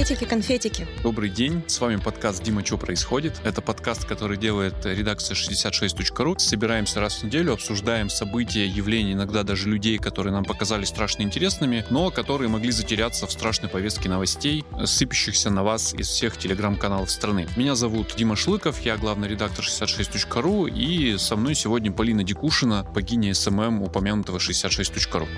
Приветики-конфетики. Добрый день, с вами подкаст «Дима, что происходит?». Это подкаст, который делает редакция 66.ru. Собираемся раз в неделю, обсуждаем события, явления, иногда даже людей, которые нам показались страшно интересными, но которые могли затеряться в страшной повестке новостей, сыпящихся на вас из всех телеграм-каналов страны. Меня зовут Дима Шлыков, я главный редактор 66.ru, и со мной сегодня Полина Дикушина, богиня SMM упомянутого 66.ru.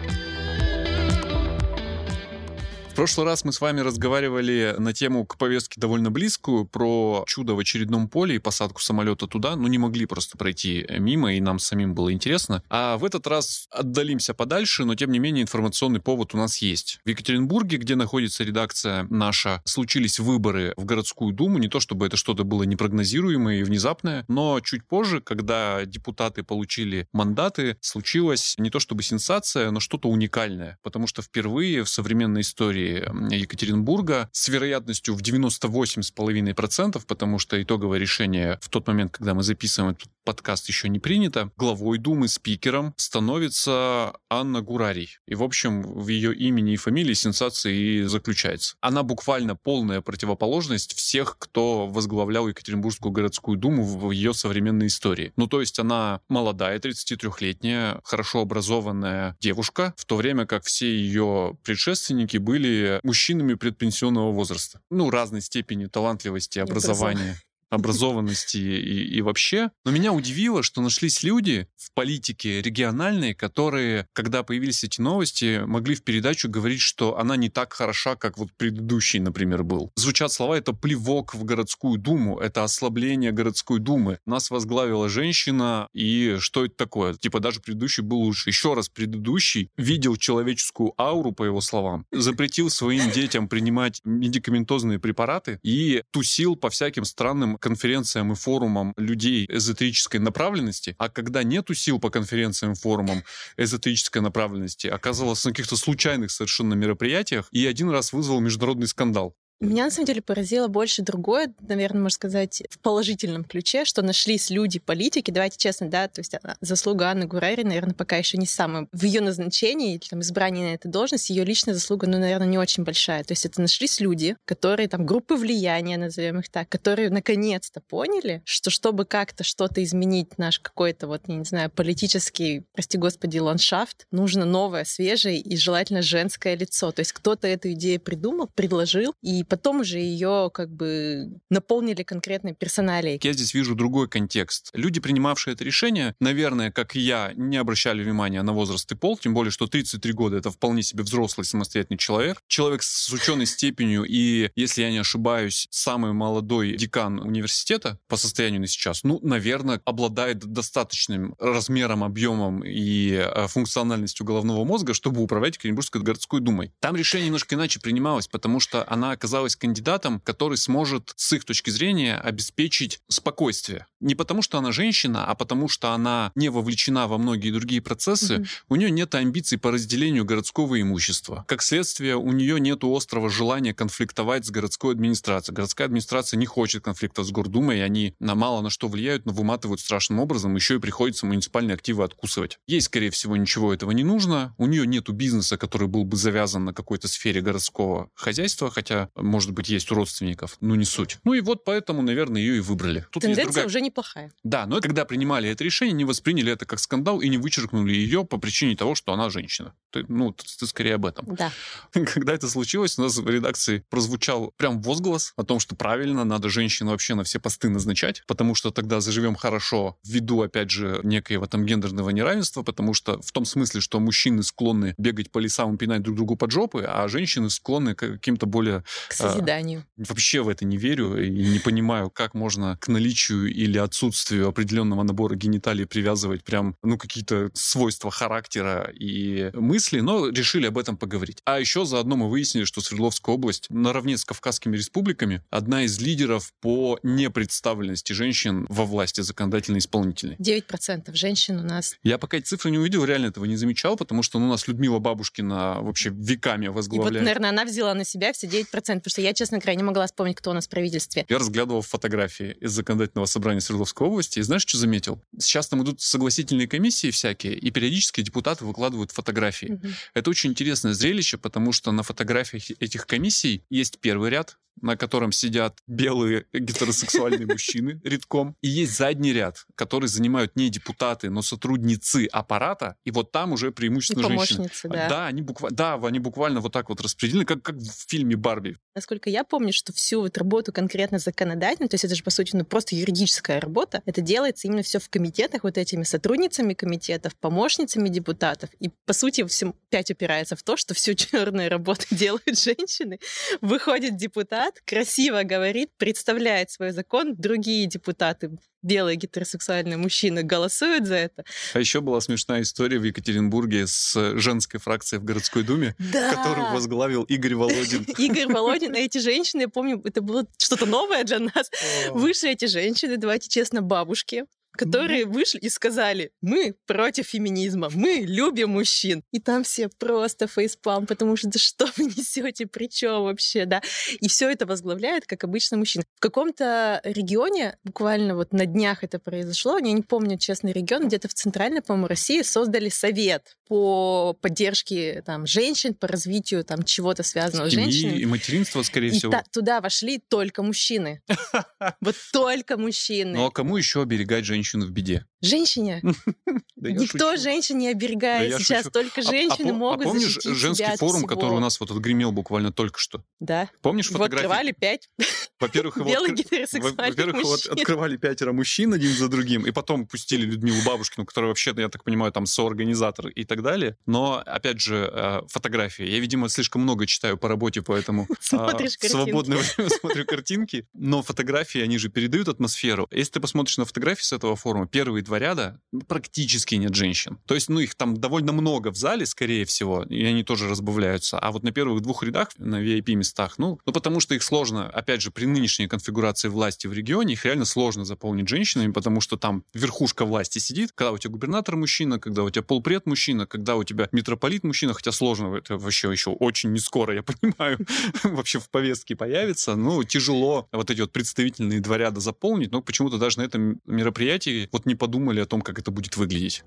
В прошлый раз мы с вами разговаривали на тему к повестке довольно близкую про чудо в очередном поле и посадку самолета туда, но не могли просто пройти мимо, и нам самим было интересно. А в этот раз отдалимся подальше, но тем не менее информационный повод у нас есть. В Екатеринбурге, где находится редакция наша, случились выборы в городскую думу. Не то чтобы это что-то было непрогнозируемое и внезапное, но чуть позже, когда депутаты получили мандаты, случилась не то чтобы сенсация, но что-то уникальное, потому что впервые в современной истории территории Екатеринбурга с вероятностью в 98,5%, потому что итоговое решение в тот момент, когда мы записываем подкаст, еще не принято. Главой Думы, спикером становится Анна Гурарий. И, в общем, в ее имени и фамилии сенсация и заключается. Она буквально полная противоположность всех, кто возглавлял Екатеринбургскую городскую думу в ее современной истории. Ну, то есть она молодая, 33-летняя, хорошо образованная девушка, в то время как все ее предшественники были мужчинами предпенсионного возраста. Ну, разной степени талантливости, образования образованности и, и вообще. Но меня удивило, что нашлись люди в политике региональной, которые, когда появились эти новости, могли в передачу говорить, что она не так хороша, как вот предыдущий, например, был. Звучат слова, это плевок в городскую думу, это ослабление городской думы. Нас возглавила женщина, и что это такое? Типа даже предыдущий был лучше. Еще раз, предыдущий видел человеческую ауру, по его словам, запретил своим детям принимать медикаментозные препараты и тусил по всяким странным конференциям и форумам людей эзотерической направленности, а когда нету сил по конференциям и форумам эзотерической направленности, оказывался на каких-то случайных совершенно мероприятиях и один раз вызвал международный скандал. Меня на самом деле поразило больше другое, наверное, можно сказать, в положительном ключе, что нашлись люди, политики, давайте честно, да, то есть заслуга Анны Гурари, наверное, пока еще не самая в ее назначении или там избрании на эту должность, ее личная заслуга, ну, наверное, не очень большая. То есть это нашлись люди, которые там группы влияния, назовем их так, которые наконец-то поняли, что чтобы как-то что-то изменить наш какой-то вот, я не знаю, политический, прости господи, ландшафт, нужно новое, свежее и желательно женское лицо. То есть кто-то эту идею придумал, предложил, и потом уже ее как бы наполнили конкретной персоналией. Я здесь вижу другой контекст. Люди, принимавшие это решение, наверное, как и я, не обращали внимания на возраст и пол, тем более, что 33 года — это вполне себе взрослый самостоятельный человек. Человек с ученой степенью и, если я не ошибаюсь, самый молодой декан университета по состоянию на сейчас, ну, наверное, обладает достаточным размером, объемом и э, функциональностью головного мозга, чтобы управлять Екатеринбургской городской думой. Там решение немножко иначе принималось, потому что она оказалась оказалась кандидатом, который сможет, с их точки зрения, обеспечить спокойствие. Не потому, что она женщина, а потому, что она не вовлечена во многие другие процессы. Mm-hmm. У нее нет амбиций по разделению городского имущества. Как следствие, у нее нет острого желания конфликтовать с городской администрацией. Городская администрация не хочет конфликта с Гордумой, и они на мало на что влияют, но выматывают страшным образом. Еще и приходится муниципальные активы откусывать. Ей, скорее всего, ничего этого не нужно. У нее нету бизнеса, который был бы завязан на какой-то сфере городского хозяйства, хотя может быть, есть у родственников, ну не суть. Ну и вот поэтому, наверное, ее и выбрали. Тут Тенденция уже неплохая. Да, но когда принимали это решение, не восприняли это как скандал и не вычеркнули ее по причине того, что она женщина. Ты, ну, ты, ты скорее об этом. Да. Когда это случилось, у нас в редакции прозвучал прям возглас о том, что правильно, надо женщин вообще на все посты назначать, потому что тогда заживем хорошо ввиду, опять же, некоего там гендерного неравенства, потому что в том смысле, что мужчины склонны бегать по лесам и пинать друг другу под жопы, а женщины склонны к каким-то более к созиданию. А, вообще в это не верю и не понимаю, как можно к наличию или отсутствию определенного набора гениталий привязывать прям, ну, какие-то свойства характера и мысли, но решили об этом поговорить. А еще заодно мы выяснили, что Свердловская область наравне с Кавказскими республиками одна из лидеров по непредставленности женщин во власти законодательной и исполнительной. 9% женщин у нас. Я пока эти цифры не увидел, реально этого не замечал, потому что ну, у нас Людмила Бабушкина вообще веками возглавляет. И вот, наверное, она взяла на себя все 9%, потому что я, честно говоря, не могла вспомнить, кто у нас в правительстве. Я разглядывал фотографии из законодательного собрания Свердловской области. И знаешь, что заметил? Сейчас там идут согласительные комиссии всякие, и периодически депутаты выкладывают фотографии. Мгм. Это очень интересное зрелище, потому что на фотографиях этих комиссий есть первый ряд, на котором сидят белые гетеросексуальные мужчины редком. И есть задний ряд, который занимают не депутаты, но сотрудницы аппарата. И вот там уже преимущественно женщины. помощницы, да. Да, они буквально, да, они буквально вот так вот распределены, как, как в фильме Барби. Насколько я помню, что всю вот работу конкретно законодательную, то есть это же, по сути, ну, просто юридическая работа, это делается именно все в комитетах, вот этими сотрудницами комитетов, помощницами депутатов. И, по сути, всем опять упирается в то, что всю черную работу делают женщины. Выходит депутат, красиво говорит, представляет свой закон, другие депутаты белые гетеросексуальные мужчины голосуют за это. А еще была смешная история в Екатеринбурге с женской фракцией в городской думе, Да! которую возглавил Игорь Володин. Игорь Володин, и эти женщины, я помню, это было что-то новое для нас. Вышли эти женщины, давайте честно, бабушки, которые вышли и сказали, мы против феминизма, мы любим мужчин. И там все просто фейспалм, потому что да что вы несете, при чем вообще, да? И все это возглавляет, как обычно, мужчина. В каком-то регионе, буквально вот на днях это произошло, я не помню честный регион, где-то в центральной, по-моему, России создали совет по поддержке там, женщин, по развитию там, чего-то связанного с женщинами. и материнство, скорее И всего. та- туда вошли только мужчины. Вот только мужчины. Ну а кому еще оберегать женщину в беде? Женщине. Никто женщин не оберегает сейчас. Только А- а женщины пом- могут А помнишь женский форум, который у нас вот отгремел буквально только что? Да. Помнишь фотографии? открывали пять Во-первых, его открывали пятеро мужчин один за другим, и потом пустили Людмилу Бабушкину, которая вообще, я так понимаю, там соорганизатор и так далее. Но, опять же, э, фотографии. Я, видимо, слишком много читаю по работе, поэтому а, Смотришь свободное время смотрю картинки. Но фотографии, они же передают атмосферу. Если ты посмотришь на фотографии с этого форума, первые два ряда практически нет женщин. То есть, ну, их там довольно много в зале, скорее всего, и они тоже разбавляются. А вот на первых двух рядах, на VIP-местах, ну, ну, потому что их сложно, опять же, при нынешней конфигурации власти в регионе, их реально сложно заполнить женщинами, потому что там верхушка власти сидит, когда у тебя губернатор мужчина, когда у тебя полпред мужчина, когда у тебя митрополит мужчина, хотя сложно, это вообще еще очень не скоро, я понимаю, вообще в повестке появится. Ну, тяжело вот эти вот представительные два ряда заполнить, но почему-то даже на этом мероприятии вот не подумали о том, как это будет выглядеть.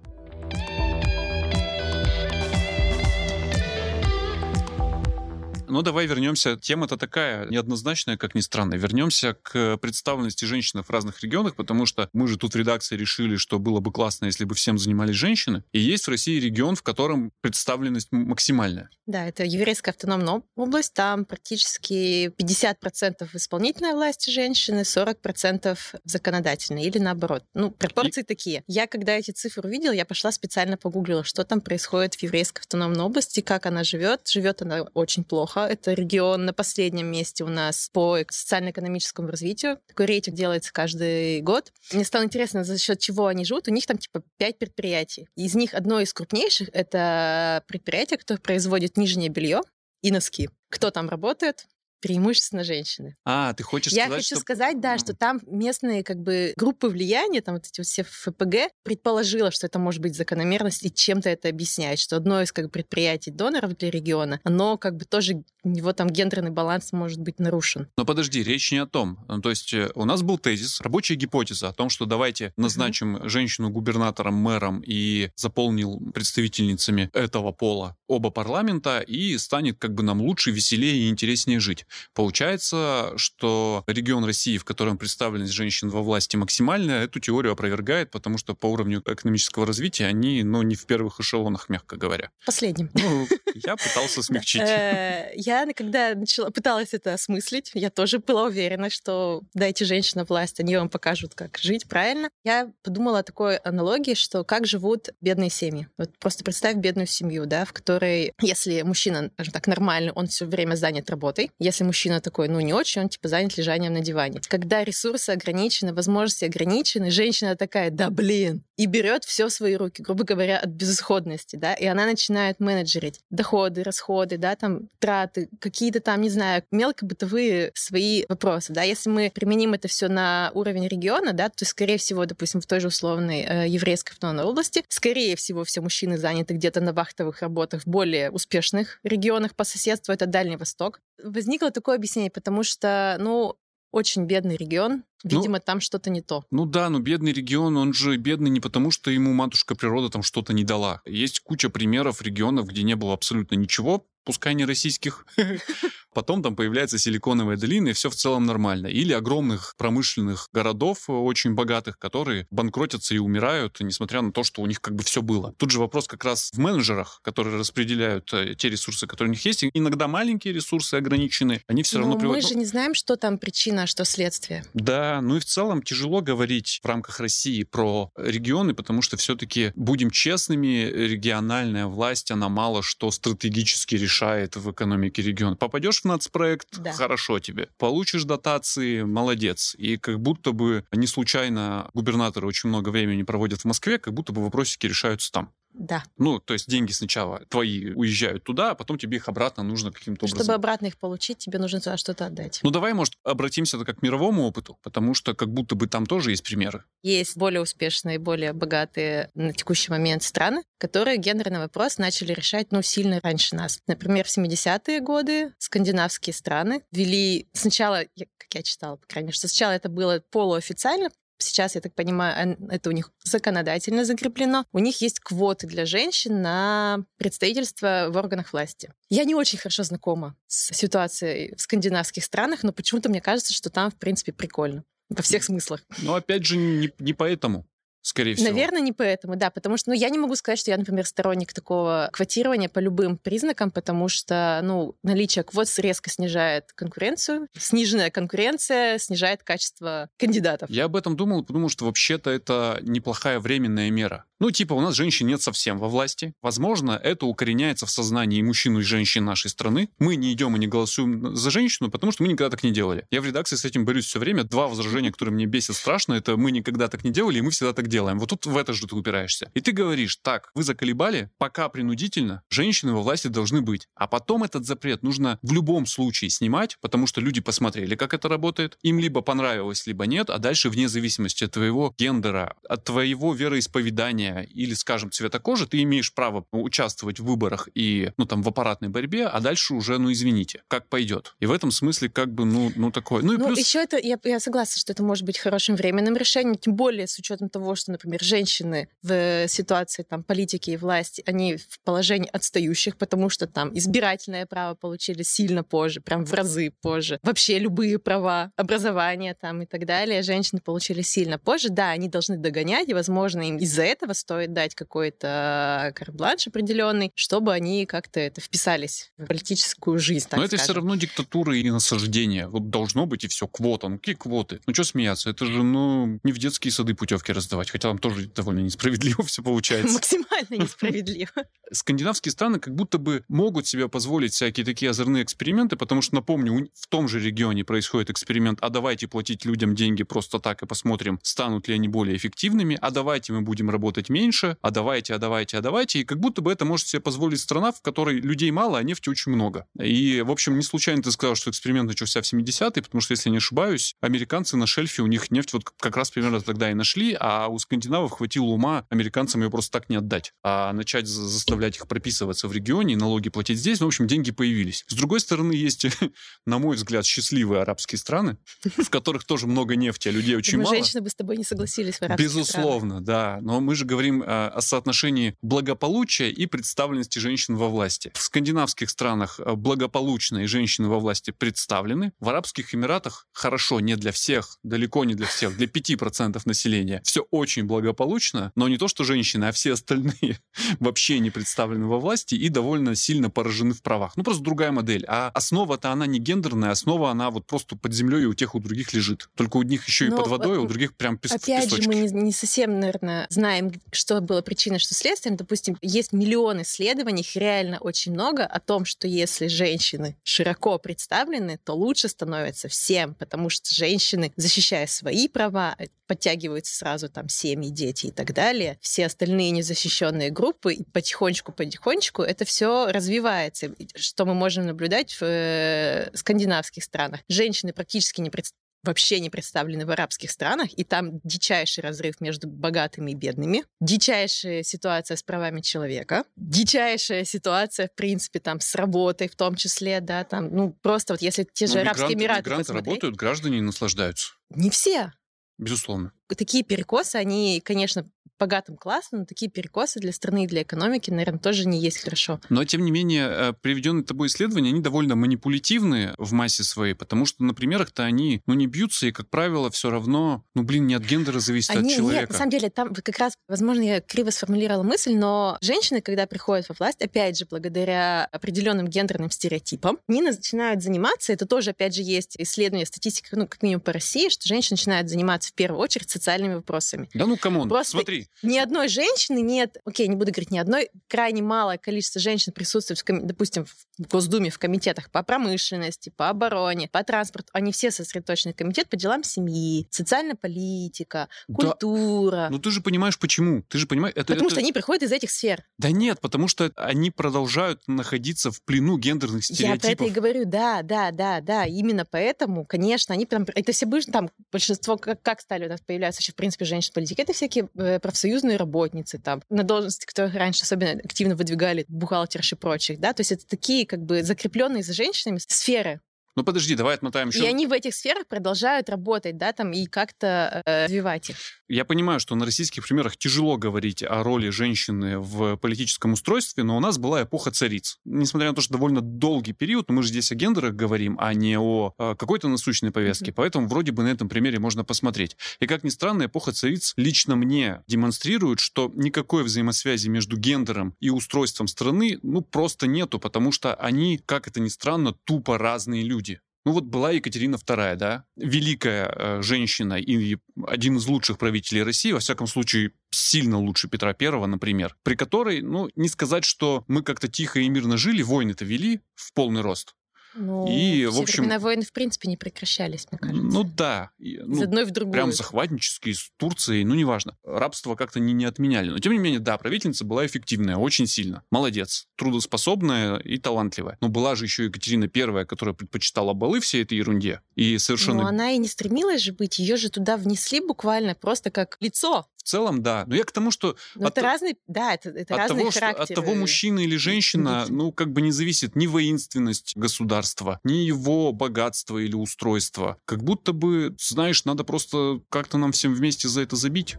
Ну, давай вернемся. Тема-то такая неоднозначная, как ни странно. Вернемся к представленности женщин в разных регионах, потому что мы же тут в редакции решили, что было бы классно, если бы всем занимались женщины. И есть в России регион, в котором представленность максимальная. Да, это еврейская автономная область. Там практически 50% исполнительной власти женщины, 40% законодательной или наоборот. Ну, пропорции такие. Я, когда эти цифры увидела, я пошла специально погуглила, что там происходит в еврейской автономной области, как она живет. Живет она очень плохо. Это регион на последнем месте у нас по социально-экономическому развитию. Такой рейтинг делается каждый год. Мне стало интересно, за счет чего они живут. У них там типа 5 предприятий. Из них одно из крупнейших — это предприятие, которое производит нижнее белье и носки. Кто там работает? Преимущественно женщины. А, ты хочешь Я сказать, хочу что... сказать, да, что там местные как бы группы влияния, там вот эти вот все ФПГ, предположила, что это может быть закономерность и чем-то это объясняет, что одно из как бы, предприятий доноров для региона, оно как бы тоже, у него там гендерный баланс может быть нарушен. Но подожди, речь не о том. Ну, То есть э, у нас был тезис, рабочая гипотеза о том, что давайте назначим женщину губернатором, мэром и заполнил представительницами этого пола оба парламента, и станет как бы нам лучше, веселее и интереснее жить. Получается, что регион России, в котором представленность женщин во власти максимальная, эту теорию опровергает, потому что по уровню экономического развития они, ну, не в первых эшелонах, мягко говоря. Последним. Ну, я пытался смягчить. Э, Я, когда начала, пыталась это осмыслить, я тоже была уверена, что дайте женщинам власть, они вам покажут, как жить правильно. Я подумала о такой аналогии, что как живут бедные семьи. Вот просто представь бедную семью, да, в которой, если мужчина, скажем так, нормальный, он все время занят работой. Если мужчина такой, ну, не очень, он типа занят лежанием на диване. Когда ресурсы ограничены, возможности ограничены, женщина такая, да блин, и берет все в свои руки, грубо говоря, от безысходности, да, и она начинает менеджерить доходы, расходы, да, там, траты, какие-то там, не знаю, мелкобытовые свои вопросы, да, если мы применим это все на уровень региона, да, то, скорее всего, допустим, в той же условной э, еврейской автономной области, скорее всего, все мужчины заняты где-то на вахтовых работах в более успешных регионах по соседству, это Дальний Восток. Возникло такое объяснение, потому что, ну, очень бедный регион. Ну, Видимо, там что-то не то. Ну да, но бедный регион, он же бедный не потому, что ему матушка природа там что-то не дала. Есть куча примеров регионов, где не было абсолютно ничего, пускай не российских. Потом там появляется силиконовая долина, и все в целом нормально. Или огромных промышленных городов, э, очень богатых, которые банкротятся и умирают, несмотря на то, что у них как бы все было. Тут же вопрос как раз в менеджерах, которые распределяют э, те ресурсы, которые у них есть. Иногда маленькие ресурсы ограничены, они все равно Но приводят... мы же не знаем, что там причина, а что следствие. Да, ну и в целом тяжело говорить в рамках России про регионы, потому что все-таки, будем честными, региональная власть, она мало что стратегически решает в экономике региона. Попадешь в нацпроект, Да. хорошо тебе. Получишь дотации, молодец. И как будто бы не случайно губернаторы очень много времени проводят в Москве, как будто бы вопросики решаются там. Да. Ну, то есть деньги сначала твои уезжают туда, а потом тебе их обратно нужно каким-то образом Чтобы обратно их получить, тебе нужно туда что-то отдать. ну давай, может, обратимся как к мировому опыту, потому что как будто бы там тоже есть примеры. Есть более успешные, более богатые на текущий момент страны, которые гендерный вопрос начали решать, ну, сильно раньше нас. Например, в 70-е годы скандинавские страны ввели... Сначала, как я читала, по крайней мере, что сначала это было полуофициально, Сейчас, я так понимаю, это у них законодательно закреплено. У них есть квоты для женщин на представительство в органах власти. Я не очень хорошо знакома с ситуацией в скандинавских странах, но почему-то мне кажется, что там, в принципе, прикольно. Во всех смыслах. Но опять же, не, не поэтому, скорее всего. Наверное, не поэтому, да, потому что, ну, я не могу сказать, что я, например, сторонник такого квотирования по любым признакам, потому что, ну, наличие квот резко снижает конкуренцию, сниженная конкуренция снижает качество кандидатов. Я об этом думал, потому что вообще-то это неплохая временная мера. Ну, типа, у нас женщин нет совсем во власти. Возможно, это укореняется в сознании мужчин, и женщин нашей страны. Мы не идем и не голосуем за женщину, потому что мы никогда так не делали. Я в редакции с этим борюсь все время. Два возражения, которые мне бесят страшно, это мы никогда так не делали, и мы всегда так делаем. Вот тут в это же ты упираешься. И ты говоришь, так, вы заколебали, пока принудительно, женщины во власти должны быть. А потом этот запрет нужно в любом случае снимать, потому что люди посмотрели, как это работает. Им либо понравилось, либо нет, а дальше вне зависимости от твоего гендера, от твоего вероисповедания или, скажем, цвета кожи, ты имеешь право участвовать в выборах и, ну, там, в аппаратной борьбе, а дальше уже, ну, извините, как пойдет. И в этом смысле, как бы, ну, ну такое. Ну, и Ну, плюс... еще это, я, я согласна, что это может быть хорошим временным решением, тем более с учетом того, что, например, женщины в ситуации там, политики и власти, они в положении отстающих, потому что там избирательное право получили сильно позже, прям в разы позже. Вообще любые права, образование там и так далее, женщины получили сильно позже. Да, они должны догонять, и, возможно, им из-за этого стоит дать какой-то карт-бланш определенный, чтобы они как-то это вписались в политическую жизнь. Но это все равно диктатура и насаждение. Вот должно быть и все, квота. Ну какие квоты? Ну что смеяться? Это же, ну, не в детские сады путевки раздавать, хотя там тоже довольно несправедливо все получается. Максимально несправедливо. Скандинавские страны как будто бы могут себе позволить всякие такие озорные эксперименты, потому что, напомню, в том же регионе происходит эксперимент, а давайте платить людям деньги просто так и посмотрим, станут ли они более эффективными, а давайте мы будем работать меньше, а давайте, а давайте, а давайте. И как будто бы это может себе позволить страна, в которой людей мало, а нефти очень много. И, в общем, не случайно ты сказал, что эксперимент начался в 70-е, потому что, если я не ошибаюсь, американцы на шельфе, у них нефть вот как раз примерно тогда и нашли, а у скандинавов хватило ума американцам ее просто так не отдать, а начать за- заставлять их прописываться в регионе и налоги платить здесь. Ну, в общем, деньги появились. С другой стороны, есть, на мой взгляд, счастливые арабские страны, в которых тоже много нефти, а людей очень мало. женщины бы с тобой не согласились в арабских. Безусловно, да. Но мы же говорим э, о соотношении благополучия и представленности женщин во власти. В скандинавских странах э, благополучные женщины во власти представлены. В Арабских Эмиратах хорошо, не для всех, далеко не для всех, для 5% населения. Все очень благополучно, но не то, что женщины, а все остальные вообще не представлены во власти и довольно сильно поражены в правах. Ну, просто другая модель. А основа-то она не гендерная, основа она вот просто под землей и у тех, у других лежит. Только у них еще и Но, под водой, а у других прям пес- Опять же, песочки. мы не, не совсем, наверное, знаем, что было причиной, что следствием. Допустим, есть миллион исследований, их реально очень много, о том, что если женщины широко представлены, то лучше становится всем, потому что женщины, защищая свои права, подтягиваются сразу там семьи, дети и так далее. Все остальные незащищенные группы, и потихонечку-потихонечку это все развивается, что мы можем наблюдать в э, скандинавских странах. Женщины практически не представлены вообще не представлены в арабских странах, и там дичайший разрыв между богатыми и бедными, дичайшая ситуация с правами человека, дичайшая ситуация, в принципе, там, с работой в том числе, да, там, ну, просто вот если те же Ну, Арабские Эмираты мигранты работают, граждане наслаждаются. не все. Безусловно. Такие перекосы, они, конечно, богатым классом, но такие перекосы для страны и для экономики, наверное, тоже не есть хорошо. Но, тем не менее, э, приведенные тобой исследования, они довольно манипулятивные в массе своей, потому что на примерах-то они, ну, не бьются, и, как правило, все равно, ну, блин, не от гендера зависит, а от Они, нет, человека. на самом деле, там как раз, возможно, я криво сформулировала мысль, но женщины, когда приходят во власть, опять же, благодаря определенным гендерным стереотипам, они начинают заниматься, это тоже, опять же, есть исследование, статистика, ну, как минимум по России, что женщины начинают заниматься в первую очередь социальными вопросами. Да ну, come on, Просто смотри. Ни одной женщины нет, окей, не буду говорить ни одной, крайне малое количество женщин присутствует, в коми- допустим, в Госдуме, в комитетах по промышленности, по обороне, по транспорту. Они все сосредоточены. Комитет по делам семьи, социальная политика, Да, культура. Ну, ты же понимаешь, почему. Ты же понимаешь, это... Потому это- что они приходят из этих сфер. Да нет, потому что они продолжают находиться в плену гендерных Я про это и стереотипов. говорю, да, да, да, да. Именно поэтому, конечно, они прям... Это все были там, большинство, как, как стали у нас появляться вообще, в принципе, женщины-политики, это всякие э, профсоюзные работницы там, на должности, которые раньше особенно активно выдвигали бухгалтерши и прочих, да, то есть это такие как бы закрепленные за женщинами сферы. Ну, подожди, давай отмотаем еще. И они в этих сферах продолжают работать, да, там, и как-то э, развивать их. Я понимаю, что на российских примерах тяжело говорить о роли женщины в политическом устройстве, но у нас была эпоха цариц. Несмотря на то, что довольно долгий период, но мы же здесь о гендерах говорим, а не о э, какой-то насущной повестке. Поэтому вроде бы на этом примере можно посмотреть. И как ни странно, эпоха цариц лично мне демонстрирует, что никакой взаимосвязи между гендером и устройством страны ну просто нету, потому что они, как это ни странно, тупо разные люди. Ну вот была Екатерина II, да, великая э, женщина и один из лучших правителей России, во всяком случае, сильно лучше Петра I, например, при которой, ну, не сказать, что мы как-то тихо и мирно жили, войны-то вели в полный рост. Ну, И, в общем- времена войны, в принципе, не прекращались, мне кажется. Ну да. И, Из ну, одной в другую. прям захватнические с Турцией, ну неважно. Рабство как-то не, не отменяли. Но тем не менее, да, правительница была эффективная, очень сильно. Молодец. Трудоспособная и талантливая. Но была же еще Екатерина I, которая предпочитала балы всей этой ерунде. И совершенно Но она и не стремилась же быть, ее же туда внесли буквально просто как лицо. в целом, да. Но я к тому, что Но От это то- разные, да, это, это от разные того, что, от того, мужчина или женщина, ну, как бы не зависит ни воинственность государства, ни его богатство или устройство. Как будто бы, знаешь, надо просто как-то нам всем вместе за это забить.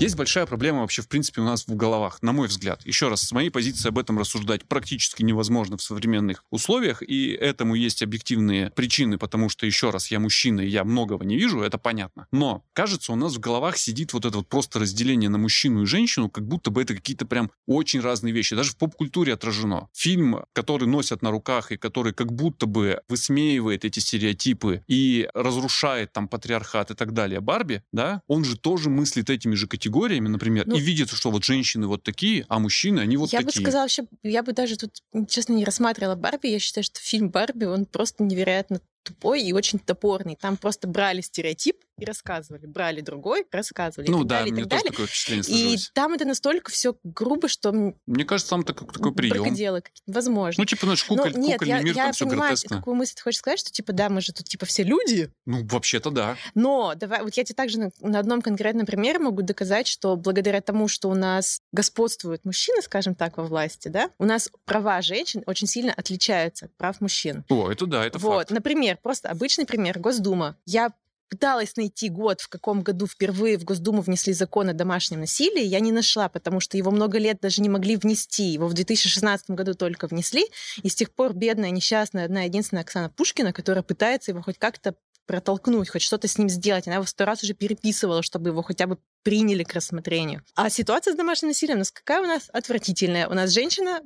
Есть большая проблема вообще, в принципе, у нас в головах, на мой взгляд. Еще раз, с моей позиции об этом рассуждать практически невозможно в современных условиях, и этому есть объективные причины, потому что, еще раз, я мужчина, и я многого не вижу, это понятно. Но, кажется, у нас в головах сидит вот это вот просто разделение на мужчину и женщину, как будто бы это какие-то прям очень разные вещи. Даже в поп-культуре отражено. Фильм, который носят на руках и который как будто бы высмеивает эти стереотипы и разрушает там патриархат и так далее, Барби, да, он же тоже мыслит этими же категориями, например, Ну, и видит, что вот женщины вот такие, а мужчины, они вот я бы такие. сказала вообще, я бы даже тут, честно, не рассматривала Барби. Я считаю, что фильм Барби, он просто невероятно тупой и очень топорный. Там просто брали стереотип и рассказывали. Брали другой, рассказывали. и ну так да, далее, и мне так тоже далее. такое впечатление И сложилось. там это настолько все грубо, что Мне кажется, там такой, такой прием. бракоделы. Возможно. Ну, типа, знаешь, Ну, куколь, нет, кукольный я, мир, я там все понимаю, гротескно. какую мысль ты хочешь сказать, что типа да, мы же тут типа все люди, Ну, вообще-то да. но давай, вот я тебе также на, на одном конкретном примере могу доказать, что благодаря тому, что у нас господствуют мужчины, скажем так, во власти, да, у нас права женщин очень сильно отличаются от прав мужчин. О, это да, это вот, факт. например, просто обычный пример, Госдума. Я пыталась найти год, в каком году впервые в Госдуму внесли закон о домашнем насилии, я не нашла, потому что его много лет даже не могли внести. Его в 2016 году только внесли, и с тех пор бедная, несчастная, одна единственная Оксана Пушкина, которая пытается его хоть как-то протолкнуть, хоть что-то с ним сделать. Она его сто раз уже переписывала, чтобы его хотя бы приняли к рассмотрению. А ситуация с домашним насилием у нас какая у нас отвратительная. У нас женщина,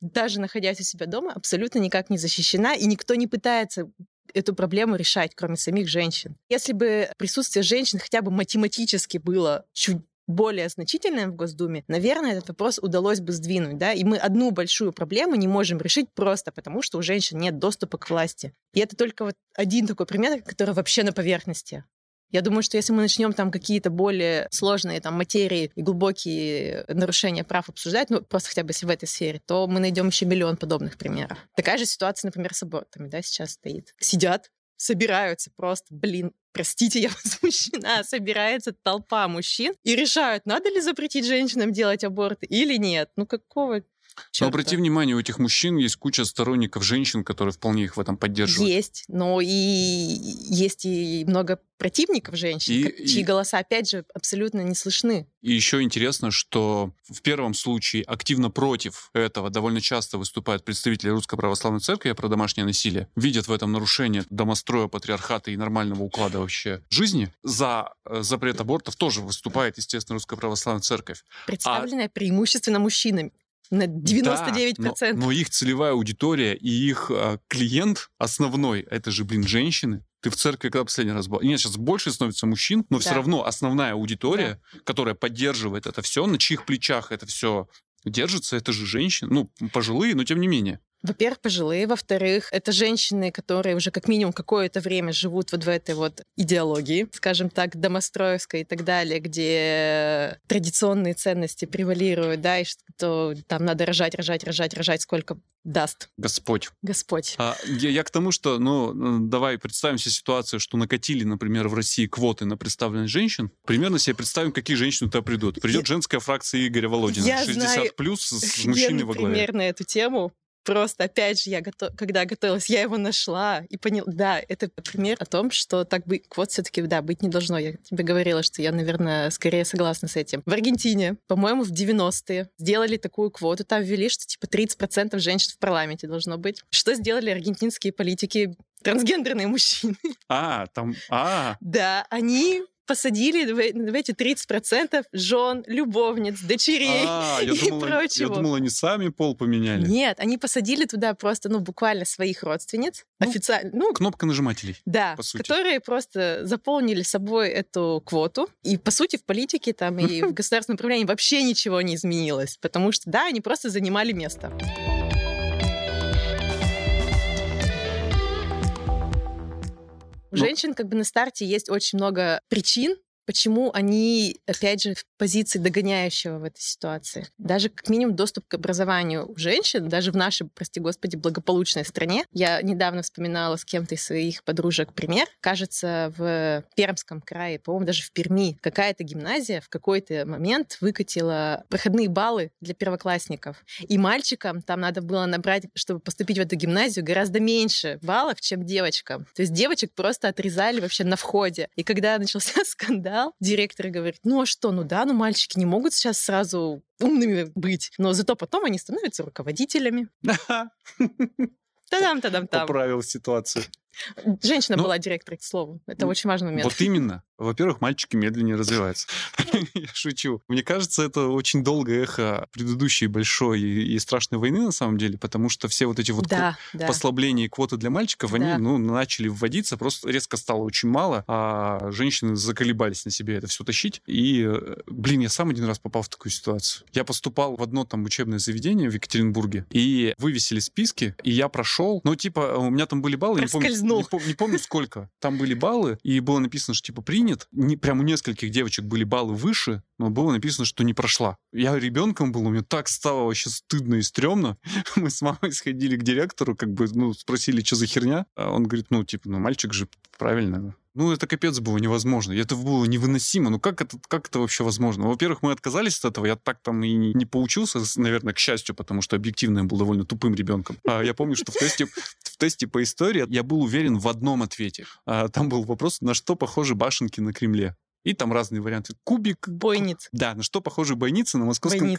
даже находясь у себя дома, абсолютно никак не защищена, и никто не пытается эту проблему решать, кроме самих женщин. Если бы присутствие женщин хотя бы математически было чуть более значительным в Госдуме, наверное, этот вопрос удалось бы сдвинуть, да, и мы одну большую проблему не можем решить просто потому, что у женщин нет доступа к власти. И это только вот один такой пример, который вообще на поверхности. Я думаю, что если мы начнем там какие-то более сложные там материи и глубокие нарушения прав обсуждать, ну просто хотя бы если в этой сфере, то мы найдем еще миллион подобных примеров. Такая же ситуация, например, с абортами, да, сейчас стоит. Сидят, собираются просто, блин, простите, я возмущена, собирается толпа мужчин и решают, надо ли запретить женщинам делать аборт или нет. Ну какого. Но обрати внимание, у этих мужчин есть куча сторонников женщин, которые вполне их в этом поддерживают. Есть, но и есть и много противников женщин, и, чьи и... голоса, опять же, абсолютно не слышны. И еще интересно, что в первом случае активно против этого довольно часто выступают представители Русской Православной Церкви, про домашнее насилие, видят в этом нарушение домостроя, патриархата и нормального уклада вообще жизни. За э, запрет абортов тоже выступает, естественно, Русская Православная Церковь. Представленная а... преимущественно мужчинами. На 99%. Да, но, но их целевая аудитория и их а, клиент основной, это же, блин, женщины. Ты в церкви когда последний раз был? Нет, сейчас больше становится мужчин, но да. все равно основная аудитория, да. которая поддерживает это все, на чьих плечах это все держится, это же женщины, ну, пожилые, но тем не менее. Во-первых, пожилые. Во-вторых, это женщины, которые уже как минимум какое-то время живут вот в этой вот идеологии, скажем так, домостроевской и так далее, где традиционные ценности превалируют, да, и что там надо рожать, рожать, рожать, рожать, сколько даст. Господь. Господь. А, я, я к тому, что, ну, давай представим себе ситуацию, что накатили, например, в России квоты на представленность женщин. Примерно себе представим, какие женщины туда придут. Придет я... женская фракция Игоря Володина. Я 60 знаю... плюс с мужчиной во главе. примерно эту тему. Просто, опять же, я готов... когда готовилась, я его нашла и поняла. Да, это пример о том, что так бы квот все таки да, быть не должно. Я тебе говорила, что я, наверное, скорее согласна с этим. В Аргентине, по-моему, в 90-е сделали такую квоту. Там ввели, что типа 30% женщин в парламенте должно быть. Что сделали аргентинские политики? Трансгендерные мужчины. А, там... А. Да, они посадили в, в эти 30% жен, любовниц, дочерей а, и думала, прочего. Я думала, они сами пол поменяли. Нет, они посадили туда просто, ну, буквально своих родственниц. Ну, официально. Ну, кнопка нажимателей. Да, по сути. которые просто заполнили собой эту квоту. И, по сути, в политике там и в государственном управлении вообще ничего не изменилось. Потому что, да, они просто занимали место. У женщин как бы на старте есть очень много причин, почему они, опять же, в позиции догоняющего в этой ситуации. Даже как минимум доступ к образованию у женщин, даже в нашей, прости господи, благополучной стране. Я недавно вспоминала с кем-то из своих подружек пример. Кажется, в Пермском крае, по-моему, даже в Перми, какая-то гимназия в какой-то момент выкатила проходные баллы для первоклассников. И мальчикам там надо было набрать, чтобы поступить в эту гимназию, гораздо меньше баллов, чем девочкам. То есть девочек просто отрезали вообще на входе. И когда начался скандал, сериал, директор говорит, ну а что, ну да, ну мальчики не могут сейчас сразу умными быть, но зато потом они становятся руководителями. Та-дам-та-дам-там. Поправил ситуацию. Женщина ну, была директором, к слову. Это очень важный момент. Вот именно. Во-первых, мальчики медленнее развиваются. Я шучу. Мне кажется, это очень долгое эхо предыдущей большой и страшной войны на самом деле, потому что все вот эти вот послабления и квоты для мальчиков, они ну, начали вводиться, просто резко стало очень мало, а женщины заколебались на себе это все тащить. И, э, блин, я сам один раз попал в такую ситуацию. Я поступал в одно там учебное заведение в Екатеринбурге, и вывесили списки, и я прошел, ну, типа, у меня там были баллы, не помню, не, пом- не помню сколько. Там были баллы, и было написано, что типа принят. Не, прям у нескольких девочек были баллы выше, но было написано, что не прошла. Я ребенком был, меня так стало вообще стыдно и стрёмно. Мы с мамой сходили к директору, как бы, ну, спросили, что за херня. А он говорит, ну, типа, ну, мальчик же правильно. Ну, это капец было невозможно. Это было невыносимо. Ну, как это, как это вообще возможно? Во-первых, мы отказались от этого. Я так там и не, не поучился, наверное, к счастью, потому что объективно я был довольно тупым ребенком. А я помню, что в тесте, в тесте по истории я был уверен в одном ответе. А, там был вопрос, на что похожи башенки на Кремле. И там разные варианты. Кубик. Бойниц. Да, на что похожи бойницы на московском,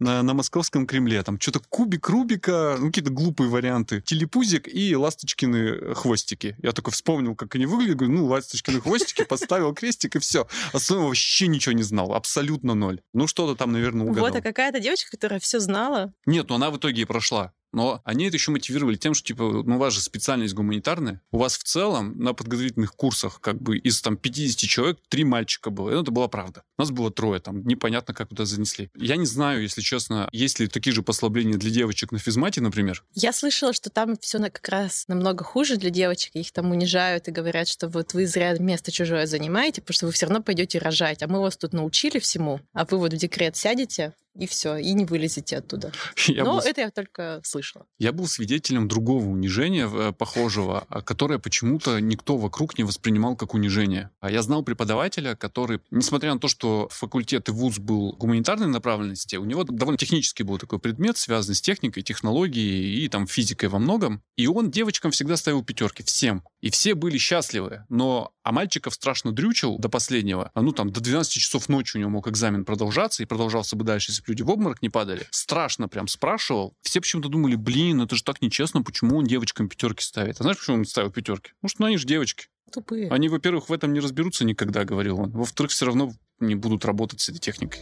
на, на московском Кремле. Там что-то кубик Рубика, ну, какие-то глупые варианты. Телепузик и ласточкины хвостики. Я только вспомнил, как они выглядят. Говорю, ну, ласточкины хвостики, поставил крестик и все. Остального вообще ничего не знал. Абсолютно ноль. Ну, что-то там, наверное, угадал. Вот, а какая-то девочка, которая все знала. Нет, ну она в итоге и прошла. Но они это еще мотивировали тем, что, типа, ну, у вас же специальность гуманитарная, у вас в целом на подготовительных курсах как бы из там 50 человек три мальчика было. И это была правда. У нас было трое, там непонятно, как туда занесли. Я не знаю, если честно, есть ли такие же послабления для девочек на физмате, например. Я слышала, что там все как раз намного хуже для девочек. Их там унижают и говорят, что вот вы зря место чужое занимаете, потому что вы все равно пойдете рожать, а мы вас тут научили всему, а вы вот в декрет сядете, и все, и не вылезете оттуда. Я Но был... это я только слышала. Я был свидетелем другого унижения, э, похожего, а, которое почему-то никто вокруг не воспринимал как унижение. А я знал преподавателя, который, несмотря на то, что факультет и вуз был гуманитарной направленности, у него довольно технический был такой предмет, связанный с техникой, технологией и там физикой во многом. И он девочкам всегда ставил пятерки, всем. И все были счастливы. Но а мальчиков страшно дрючил до последнего. А ну там до 12 часов ночи у него мог экзамен продолжаться и продолжался бы дальше, если бы люди в обморок не падали. Страшно прям спрашивал. Все почему-то думали, блин, это же так нечестно, почему он девочкам пятерки ставит. А знаешь, почему он ставил пятерки? Что ну, они же девочки. Тупые. Они, во-первых, в этом не разберутся никогда, говорил он. Во-вторых, все равно не будут работать с этой техникой.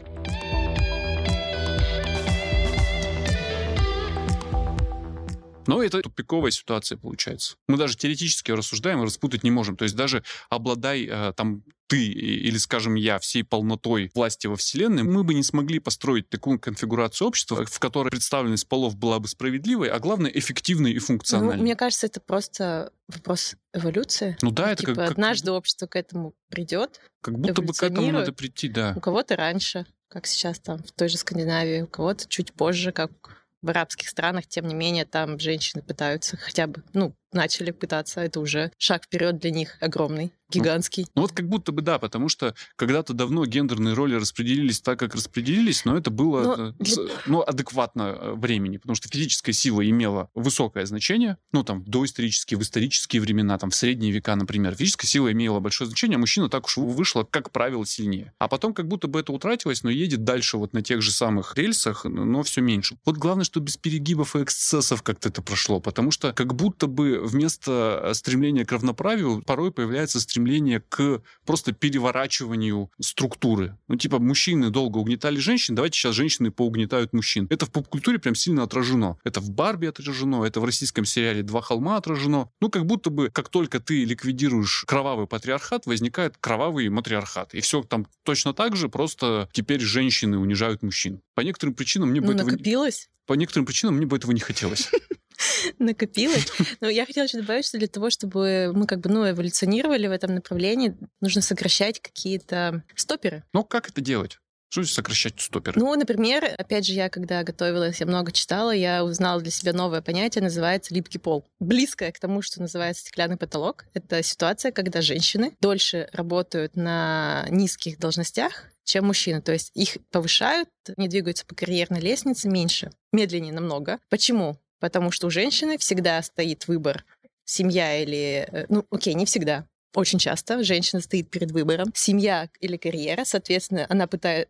Но это тупиковая ситуация получается. Мы даже теоретически рассуждаем распутать не можем. То есть даже обладай э, там ты или, скажем, я всей полнотой власти во Вселенной, мы бы не смогли построить такую конфигурацию общества, в которой представленность полов была бы справедливой, а главное, эффективной и функциональной. Ну, мне кажется, это просто вопрос эволюции. Ну да, это типа, как... Однажды общество к этому придет. Как будто бы к этому надо прийти, да. У кого-то раньше, как сейчас там в той же Скандинавии, у кого-то чуть позже, как в арабских странах, тем не менее, там женщины пытаются хотя бы, ну, начали пытаться, это уже шаг вперед для них огромный, гигантский. Ну, ну вот как будто бы да, потому что когда-то давно гендерные роли распределились так, как распределились, но это было но э, для... ну, адекватно э, времени, потому что физическая сила имела высокое значение, ну там доисторические, в исторические времена, там в средние века, например, физическая сила имела большое значение, а мужчина так уж вышла, как правило, сильнее. А потом как будто бы это утратилось, но едет дальше вот на тех же самых рельсах, но все меньше. Вот главное, что без перегибов и эксцессов как-то это прошло, потому что как будто бы вместо э, стремления к равноправию порой появляется стремление к просто переворачиванию структуры. Ну, типа, мужчины долго угнетали женщин, давайте сейчас женщины поугнетают мужчин. Это в поп-культуре прям сильно отражено. Это в Барби отражено, это в российском сериале «Два холма» отражено. Ну, как будто бы, как только ты ликвидируешь кровавый патриархат, возникает кровавый матриархат. И все там точно так же, просто теперь женщины унижают мужчин. По некоторым причинам мне ну, бы накопилось? этого... По некоторым причинам мне бы этого не хотелось. накопилось. Но я хотела еще добавить, что для того, чтобы мы как бы ну, эволюционировали в этом направлении, нужно сокращать какие-то стоперы. Ну, как это делать? Что значит сокращать стоперы? Ну, например, опять же, я когда готовилась, я много читала, я узнала для себя новое понятие, называется липкий пол. Близкое к тому, что называется стеклянный потолок. Это ситуация, когда женщины дольше работают на низких должностях, чем мужчины. То есть их повышают, не двигаются по карьерной лестнице меньше, медленнее намного. Почему? Потому что у женщины всегда стоит выбор семья или... Э, ну, окей, не всегда. Очень часто женщина стоит перед выбором семья или карьера, соответственно, она пытается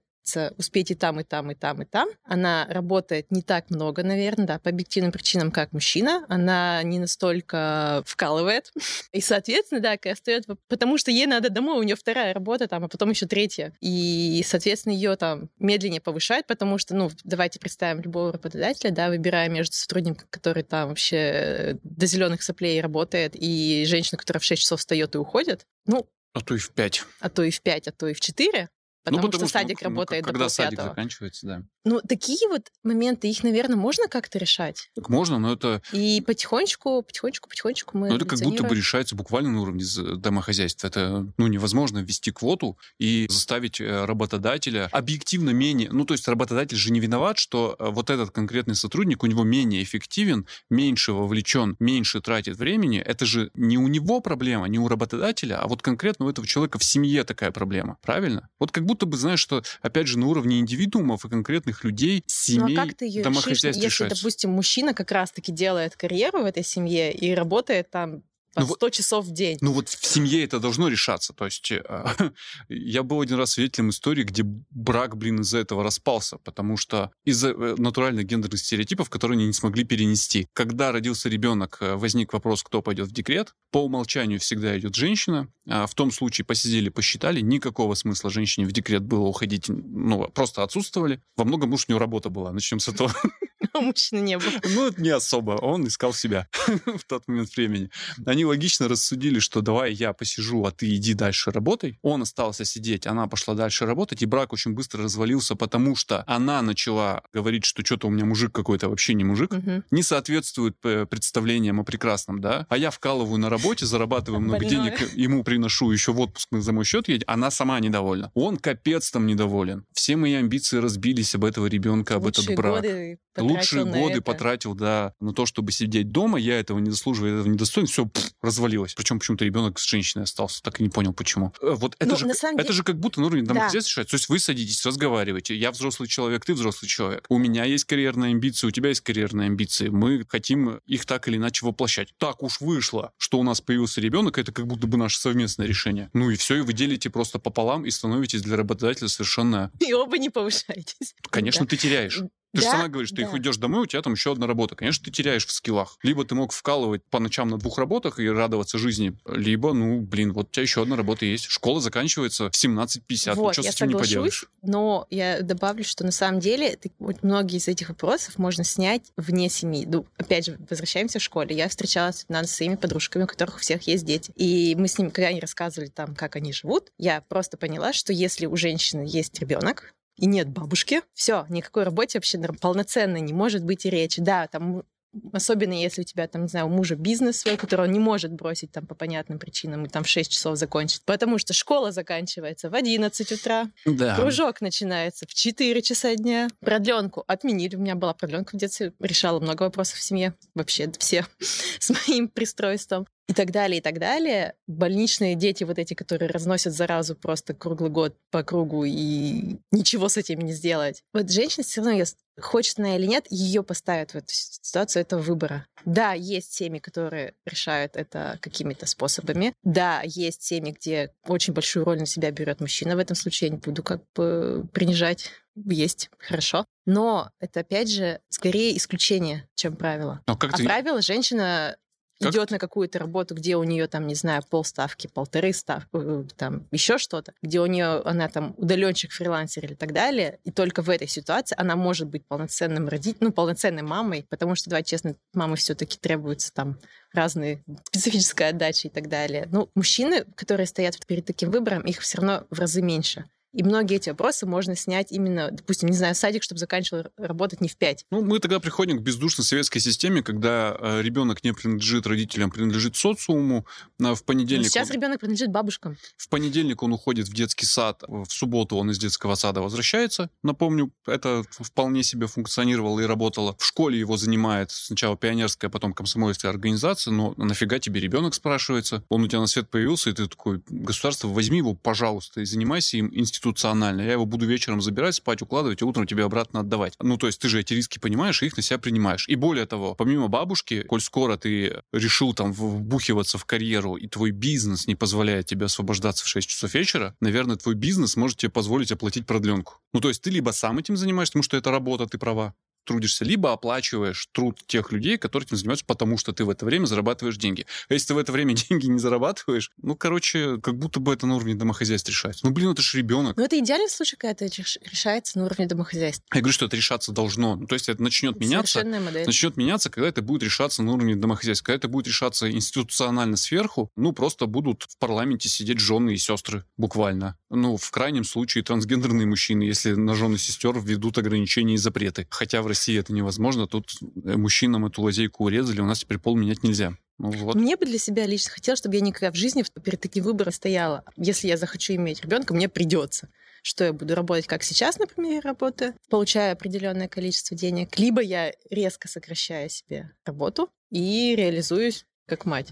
успеть и там, и там, и там, и там. Она работает не так много, наверное, да, по объективным причинам, как мужчина. Она не настолько вкалывает. И, соответственно, да, остается, потому что ей надо домой, у нее вторая работа там, а потом еще третья. И, соответственно, ее там медленнее повышают, потому что, ну, давайте представим любого работодателя, да, выбирая между сотрудником, который там вообще до зеленых соплей работает, и женщина, которая в 6 часов встает и уходит, ну, а то и в 5. А то и в 5, а то и в 4. Ну, потому, ну, потому что, что садик ну, работает когда до садик заканчивается, да. Ну, такие вот моменты, их, наверное, можно как-то решать? Так можно, но это... И потихонечку, потихонечку, потихонечку мы... Ну, это как будто бы решается буквально на уровне домохозяйства. Это, ну, невозможно ввести квоту и заставить э, работодателя объективно менее... Ну, то есть работодатель же не виноват, что э, вот этот конкретный сотрудник у него менее эффективен, меньше вовлечен, меньше тратит времени. Это же не у него проблема, не у работодателя, а вот конкретно у этого человека в семье такая проблема. Правильно? Вот как будто бы, знаешь, что, опять же, на уровне индивидуумов и конкретных людей, семей, ну, а как ты ее домохозяйств решишь, если, допустим, мужчина как раз-таки делает карьеру в этой семье и работает там по ну, 100 часов в день. Ну вот в семье это должно решаться. То есть э, я был один раз свидетелем истории, где брак, блин, из-за этого распался, потому что из-за э, натуральных гендерных стереотипов, которые они не смогли перенести. Когда родился ребенок, э, возник вопрос, кто пойдет в декрет. По умолчанию всегда идет женщина. А в том случае посидели, посчитали, никакого смысла женщине в декрет было уходить, ну, просто отсутствовали. Во многом уж у нее работа была, начнем с этого. а мужчины не было. Ну, это не особо. Он искал себя в тот момент времени. Они логично рассудили, что давай я посижу, а ты иди дальше работай. Он остался сидеть, она пошла дальше работать, и брак очень быстро развалился, потому что она начала говорить, что что-то у меня мужик какой-то вообще не мужик, не соответствует э, представлениям о прекрасном, да, а я вкалываю на работе, зарабатываю много Больное. денег, ему приношу еще в отпуск за мой счет едет, она сама недовольна. Он капец там недоволен. Все мои амбиции разбились об этого ребенка, об Лучшие этот брак. годы Лучшие годы это. потратил, да, на то, чтобы сидеть дома. Я этого не заслуживаю, этого не достоин. Все, развалилось. Причем почему-то ребенок с женщиной остался. Так и не понял, почему. Э, Вот это, Ну, же, это деле- же как будто на уровне Да. домохозяйства решается. То есть вы садитесь, разговариваете. Я взрослый человек, ты взрослый человек. У меня есть карьерные амбиции, у тебя есть карьерные амбиции. Мы хотим их так или иначе воплощать. Так уж вышло, что у нас появился ребенок, это как будто бы наше совместное решение. Ну и все, и вы делите просто пополам и становитесь для работодателя совершенно... И оба не повышаетесь. Конечно, ты теряешь. Ты же Да, сама говоришь, ты да. идешь домой, у тебя там еще одна работа. Конечно, ты теряешь в скиллах. Либо ты мог вкалывать по ночам на двух работах и радоваться жизни, либо, ну, блин, вот у тебя еще одна работа есть. Школа заканчивается в 17.50. Вот, Ничего я с этим не поделаешь. но я добавлю, что на самом деле ты- вот многие из этих вопросов можно снять вне семьи. Ну, опять же, возвращаемся в школе. Я встречалась надо, с своими подружками, у которых у всех есть дети. И мы с ними, когда они рассказывали там, как они живут, я просто поняла, что если у женщины есть ребенок, и нет бабушки, все, никакой работе вообще полноценной не может быть и речи. Да, там Особенно если у тебя, там, не знаю, у мужа бизнес свой, который он не может бросить там по понятным причинам и там в 6 часов закончить. Потому что школа заканчивается в 11 утра, Да. Кружок начинается в 4 часа дня. Продленку отменили. У меня была продленка в детстве. Решала много вопросов в семье. Вообще все с моим пристройством. И так далее, и так далее. Больничные дети вот эти, которые разносят заразу просто круглый год по кругу и ничего с этим не сделать. Вот женщина все равно, хочет она или нет, ее поставят в эту ситуацию этого выбора. Да, есть семьи, которые решают это какими-то способами. Да, есть семьи, где очень большую роль на себя берет мужчина. В этом случае я не буду как бы принижать. Есть, хорошо. Но это, опять же, скорее исключение, чем правило. Но как а ты... правило, женщина Как идет на какую-то работу, где у нее там, не знаю, полставки, полторы ставки, э, там еще что-то, где у нее она там удаленщик, фрилансер или так далее, и только в этой ситуации она может быть полноценным родителем, ну, полноценной мамой, потому что, давай честно, мамы все-таки требуются там разные специфическая отдача и так далее. Ну, мужчины, которые стоят перед таким выбором, их все равно в разы меньше. И многие эти вопросы можно снять именно, допустим, не знаю, садик, чтобы заканчивал работать не в 5. Ну, мы тогда приходим к бездушной советской системе, когда э, ребенок не принадлежит родителям, принадлежит социуму. А в понедельник, Сейчас он, ребенок принадлежит бабушкам. в понедельник он уходит в детский сад, в субботу он из детского сада возвращается. Напомню, это вполне себе функционировало и работало. В школе его занимает сначала пионерская, потом комсомольская организация. Но нафига тебе ребенок спрашивается? Он у тебя на свет появился, и ты такой, государство, возьми его, пожалуйста, и занимайся им институционально. Я его буду вечером забирать, спать, укладывать, и утром тебе обратно отдавать. Ну, то есть ты же эти риски понимаешь и их на себя принимаешь. И более того, помимо бабушки, коль скоро ты решил там вбухиваться в карьеру, и твой бизнес не позволяет тебе освобождаться в 6 часов вечера, наверное, твой бизнес может тебе позволить оплатить продленку. Ну, то есть ты либо сам этим занимаешься, потому что это работа, ты права, трудишься, либо оплачиваешь труд тех людей, которые этим занимаются, потому что ты в это время зарабатываешь деньги. А если ты в это время деньги не зарабатываешь, ну, короче, как будто бы это на уровне домохозяйства решается. Ну, блин, это же ребенок. Но это идеальный случай, когда это реш- решается на уровне домохозяйства. Я говорю, что это решаться должно. Ну, то есть это начнет меняться. Совершенная модель. Начнет меняться, когда это будет решаться на уровне домохозяйства. Когда это будет решаться институционально сверху, ну, просто будут в парламенте сидеть жены и сестры, буквально. Ну, в крайнем случае трансгендерные мужчины, если на жены и сестер введут ограничения и запреты. Хотя в России это невозможно, тут э, мужчинам эту лазейку урезали, у нас теперь пол менять нельзя. Ну, вот. Мне бы для себя лично хотелось, чтобы я никогда в жизни перед таким выбором стояла. Если я захочу иметь ребенка, мне придется. Что я буду работать, как сейчас, например, я работаю, получая определенное количество денег, либо я резко сокращаю себе работу и реализуюсь как мать.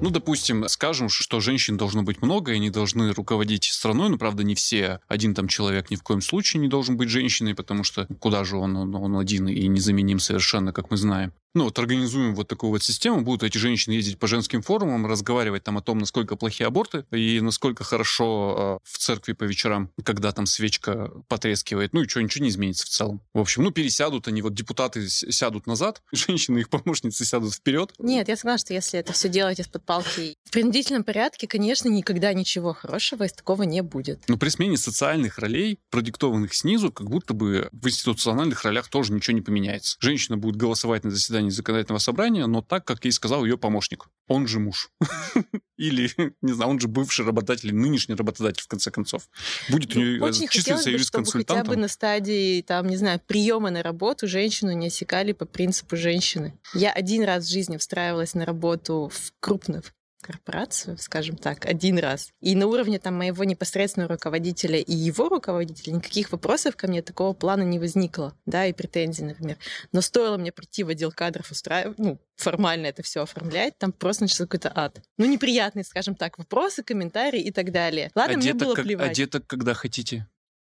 Ну, допустим, скажем, что женщин должно быть много, и они должны руководить страной, но, правда, не все. Один там человек ни в коем случае не должен быть женщиной, потому что куда же он, он, он один и незаменим совершенно, как мы знаем. Ну, вот организуем вот такую вот систему, будут эти женщины ездить по женским форумам, разговаривать там о том, насколько плохие аборты и насколько хорошо э, в церкви по вечерам, когда там свечка потрескивает, ну и что, ничего не изменится в целом. В общем, ну, пересядут они, вот депутаты сядут назад, женщины, их помощницы сядут вперед. Нет, я согласна, что если это все делать из-под палки в принудительном порядке, конечно, никогда ничего хорошего из такого не будет. Но при смене социальных ролей, продиктованных снизу, как будто бы в институциональных ролях тоже ничего не поменяется. Женщина будет голосовать на заседании законодательного собрания, но так, как ей сказал ее помощник. Он же муж. Или, не знаю, он же бывший работодатель, нынешний работодатель, в конце концов. Будет у нее числиться юрисконсультантом. хотя бы на стадии, там, не знаю, приема на работу женщину не осекали по принципу женщины. Я один раз в жизни встраивалась на работу в крупных корпорацию, скажем так, один раз. И на уровне там моего непосредственного руководителя и его руководителя никаких вопросов ко мне такого плана не возникло, да, и претензий, например. Но стоило мне прийти в отдел кадров устраивать, ну, формально это все оформлять, там просто начался какой-то ад. Ну, неприятные, скажем так, вопросы, комментарии и так далее. Ладно, а мне было как, плевать. А деток когда хотите?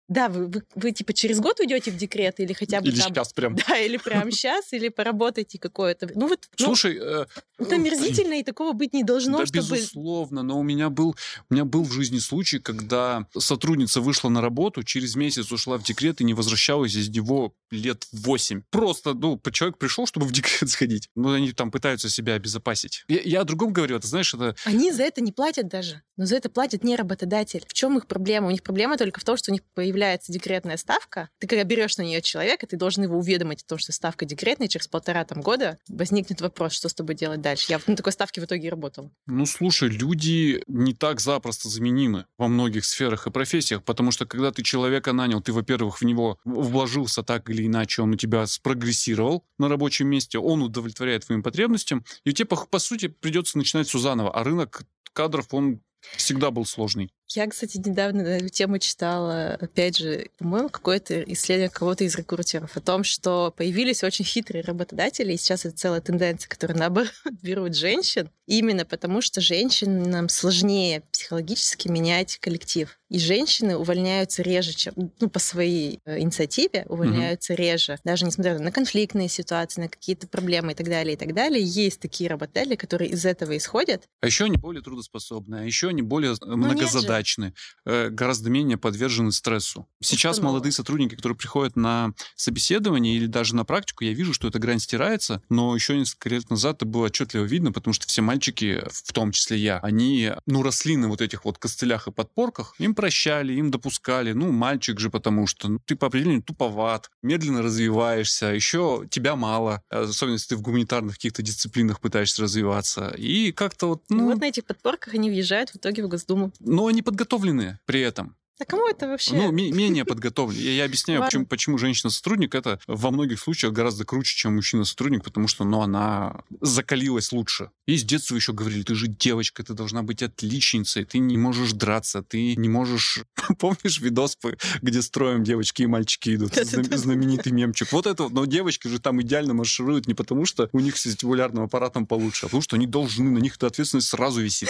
Да, вы, вы, вы типа через год уйдете в декрет или хотя бы или там, сейчас прям. Да, или прям сейчас, или поработаете какое-то. Ну вот. Ну, Слушай, э, это мерзительно и такого быть не должно, да, чтобы. безусловно, но у меня был у меня был в жизни случай, когда сотрудница вышла на работу, через месяц ушла в декрет и не возвращалась из него лет восемь. Просто, ну, человек пришел, чтобы в декрет сходить. Ну, они там пытаются себя обезопасить. Я, я о другом говорю, ты знаешь, это. Они за это не платят даже, но за это платит не работодатель. В чем их проблема? У них проблема только в том, что у них появляется появляется декретная ставка, ты когда берешь на нее человека, ты должен его уведомить о том, что ставка декретная, через полтора там, года возникнет вопрос, что с тобой делать дальше. Я на такой ставке в итоге и работал. Ну, слушай, люди не так запросто заменимы во многих сферах и профессиях, потому что когда ты человека нанял, ты, во-первых, в него вложился так или иначе, он у тебя спрогрессировал на рабочем месте, он удовлетворяет твоим потребностям, и тебе, по, по сути, придется начинать все заново. А рынок кадров, он всегда был сложный. Я, кстати, недавно на эту тему читала, опять же, по-моему, какое-то исследование кого-то из рекрутеров о том, что появились очень хитрые работодатели, и сейчас это целая тенденция, которые, наоборот, берут женщин, именно потому что женщинам сложнее психологически менять коллектив. И женщины увольняются реже, чем, ну, по своей э, инициативе увольняются mm-hmm. реже. Даже несмотря на конфликтные ситуации, на какие-то проблемы и так далее, и так далее. Есть такие работодатели, которые из этого исходят. А еще они более трудоспособные, а еще они более ну, многозадачные удачны, э, гораздо менее подвержены стрессу. Сейчас молодые сотрудники, которые приходят на собеседование или даже на практику, я вижу, что эта грань стирается, но еще несколько лет назад это было отчетливо видно, потому что все мальчики, в том числе я, они, ну, росли на вот этих вот костылях и подпорках, им прощали, им допускали, ну, мальчик же, потому что ну, ты по определению туповат, медленно развиваешься, еще тебя мало, особенно если ты в гуманитарных каких-то дисциплинах пытаешься развиваться. И как-то вот... Ну, и вот на этих подпорках они въезжают в итоге в Госдуму. Но они подготовленные при этом. А кому это вообще? Ну, менее подготовлены. Я, я объясняю, почему, почему женщина-сотрудник это во многих случаях гораздо круче, чем мужчина-сотрудник, потому что, ну, она закалилась лучше. И с детства еще говорили, ты же девочка, ты должна быть отличницей, ты не можешь драться, ты не можешь... Помнишь видос, где строем девочки и мальчики идут? Знаменитый мемчик. Вот это, но девочки же там идеально маршируют не потому, что у них с вестибулярным аппаратом получше, а потому что они должны, на них эта ответственность сразу висит.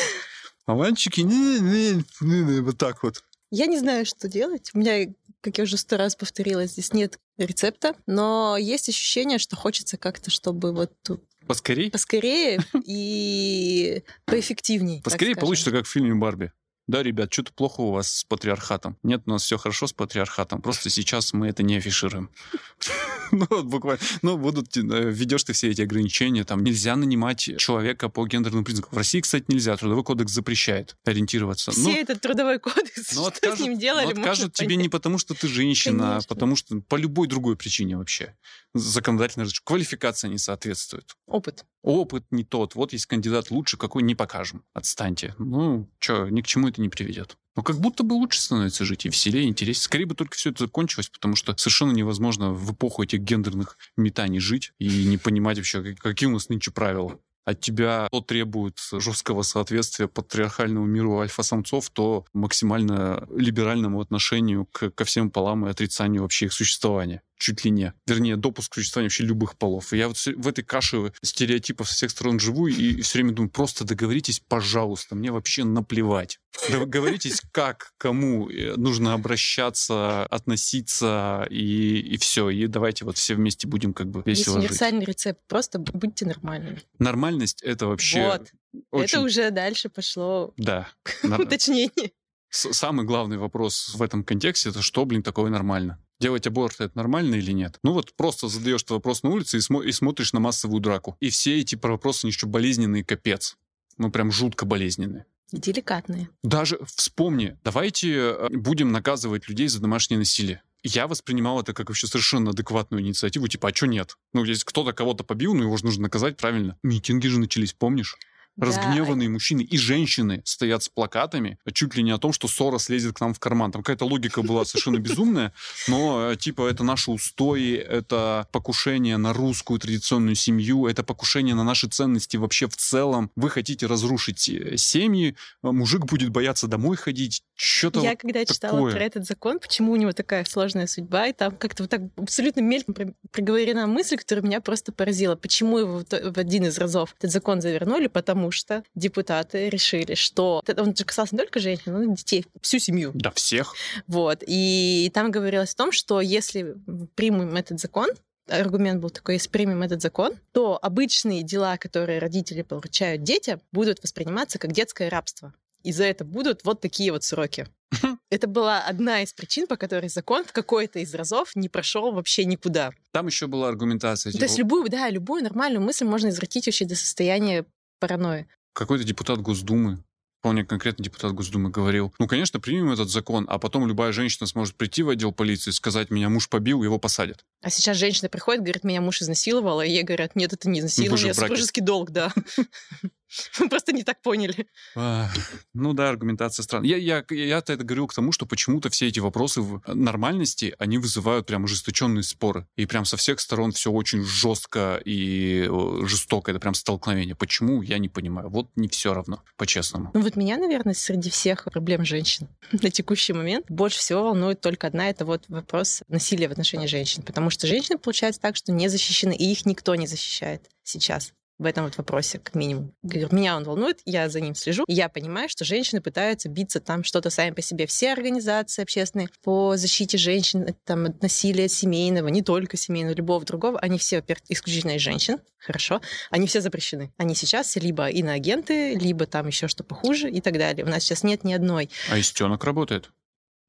А мальчики, не, не, не, не, вот так вот. Я не знаю, что делать. У меня, как я уже сто раз повторила, здесь нет рецепта, но есть ощущение, что хочется как-то, чтобы вот Поскорее? Поскорее и поэффективнее. Поскорее получится, как в фильме «Барби». Да, ребят, что-то плохо у вас с патриархатом. Нет, у нас все хорошо с патриархатом. Просто сейчас мы это не афишируем. Ну, вот буквально. Ну, будут, э, ведешь ты все эти ограничения. Там нельзя нанимать человека по гендерным признакам. В России, кстати, нельзя. Трудовой кодекс запрещает ориентироваться. Все ну, этот трудовой кодекс, ну, что с ним делали, ну, откажут тебе не потому, что ты женщина, а потому что по любой другой причине вообще. Законодательно квалификация не соответствует. Опыт. Опыт не тот. Вот есть кандидат лучше, какой не покажем. Отстаньте. Ну, что, ни к чему это не приведет. Но как будто бы лучше становится жить и веселее, интереснее. Скорее бы только все это закончилось, потому что совершенно невозможно в эпоху этих гендерных метаний жить и не понимать вообще, какие у нас нынче правила. От тебя то требует жесткого соответствия патриархальному миру альфа-самцов, то максимально либеральному отношению к, ко всем полам и отрицанию вообще их существования. чуть ли не. Вернее, допуск к существованию вообще любых полов. И я вот в этой каше стереотипов со всех сторон живу и все время думаю, просто договоритесь, пожалуйста, мне вообще наплевать. Договоритесь, как, кому э, нужно обращаться, относиться, и, и все. И давайте вот все вместе будем как бы весело Есть универсальный жить. рецепт. Просто будьте нормальными. Нормальность — это вообще... Вот. Очень... Это уже дальше пошло да. уточнение. Самый главный вопрос в этом контексте — это что, блин, такое нормально? Делать аборт это нормально или нет? Ну вот просто задаешь этот вопрос на улице и, смо- и смотришь на массовую драку. И все эти вопросы, они еще болезненные, капец. Ну прям жутко болезненные. Деликатные. Даже вспомни, давайте э, будем наказывать людей за домашнее насилие. Я воспринимал это как вообще совершенно адекватную инициативу, типа, а что нет? Ну, если кто-то кого-то побил, ну его же нужно наказать, правильно? Митинги же начались, помнишь? Разгневанные да. мужчины и женщины стоят с плакатами, чуть ли не о том, что ссора слезет к нам в карман. Там какая-то логика была совершенно безумная, но э, типа это наши устои, это покушение на русскую традиционную семью, это покушение на наши ценности вообще в целом. Вы хотите разрушить э, семьи, э, мужик будет бояться домой ходить, что-то Я вот когда такое. читала про этот закон, почему у него такая сложная судьба, и там как-то вот так абсолютно мельком проговорена мысль, которая меня просто поразила. Почему его в один из разов этот закон завернули? Потому потому что депутаты решили, что он же касался не только женщин, но и детей, всю семью. Да, всех. Вот. И там говорилось о том, что если примем этот закон, аргумент был такой, если примем этот закон, то обычные дела, которые родители поручают детям, будут восприниматься как детское рабство. И за это будут вот такие вот сроки. Это была одна из причин, по которой закон в какой-то из разов не прошел вообще никуда. Там еще была аргументация. Типа... То есть любую, да, любую нормальную мысль можно извратить вообще до состояния паранойи. Какой-то депутат Госдумы, вполне конкретно депутат Госдумы говорил, ну, конечно, примем этот закон, а потом любая женщина сможет прийти в отдел полиции и сказать, меня муж побил, его посадят. А сейчас женщина приходит, говорит, меня муж изнасиловал, и ей говорят, нет, это не изнасилование, это супружеский долг, да. Мы просто не так поняли. А, ну да, аргументация странная. Я, я, я-то это говорил к тому, что почему-то все эти вопросы в нормальности, они вызывают прям ожесточенные споры. И прям со всех сторон все очень жестко и жестоко. Это прям столкновение. Почему, я не понимаю. Вот не все равно, по-честному. Ну вот меня, наверное, среди всех проблем женщин на текущий момент больше всего волнует только одна. Это вот вопрос насилия в отношении женщин. Потому что женщины, получается так, что не защищены, и их никто не защищает сейчас в этом вот вопросе, как минимум. Меня он волнует, я за ним слежу. И я понимаю, что женщины пытаются биться там что-то сами по себе. Все организации общественные по защите женщин там, от насилия семейного, не только семейного, любого другого, они все, во-первых, исключительно из женщин, хорошо, они все запрещены. Они сейчас либо иноагенты, либо там еще что похуже и так далее. У нас сейчас нет ни одной. А истенок работает?